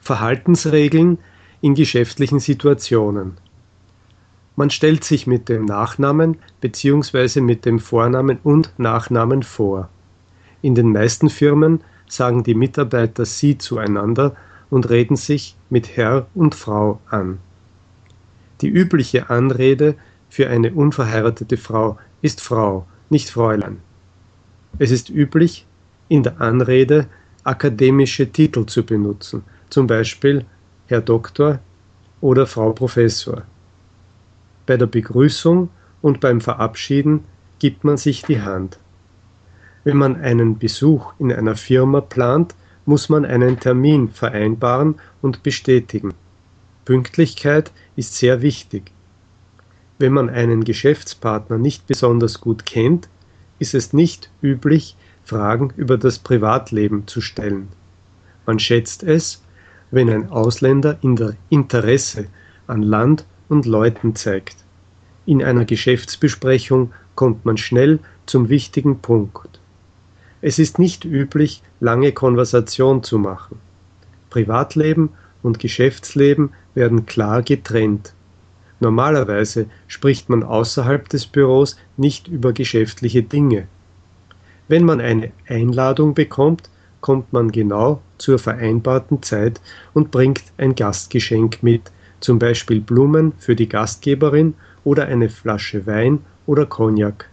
Verhaltensregeln in geschäftlichen Situationen. Man stellt sich mit dem Nachnamen bzw. mit dem Vornamen und Nachnamen vor. In den meisten Firmen sagen die Mitarbeiter Sie zueinander und reden sich mit Herr und Frau an. Die übliche Anrede für eine unverheiratete Frau ist Frau, nicht Fräulein. Es ist üblich, in der Anrede akademische Titel zu benutzen, zum Beispiel Herr Doktor oder Frau Professor. Bei der Begrüßung und beim Verabschieden gibt man sich die Hand. Wenn man einen Besuch in einer Firma plant, muss man einen Termin vereinbaren und bestätigen. Pünktlichkeit ist sehr wichtig. Wenn man einen Geschäftspartner nicht besonders gut kennt, ist es nicht üblich, Fragen über das Privatleben zu stellen. Man schätzt es, wenn ein Ausländer in der Interesse an Land und Leuten zeigt. In einer Geschäftsbesprechung kommt man schnell zum wichtigen Punkt. Es ist nicht üblich, lange Konversation zu machen. Privatleben und Geschäftsleben werden klar getrennt. Normalerweise spricht man außerhalb des Büros nicht über geschäftliche Dinge. Wenn man eine Einladung bekommt, kommt man genau zur vereinbarten Zeit und bringt ein Gastgeschenk mit, zum Beispiel Blumen für die Gastgeberin oder eine Flasche Wein oder Cognac.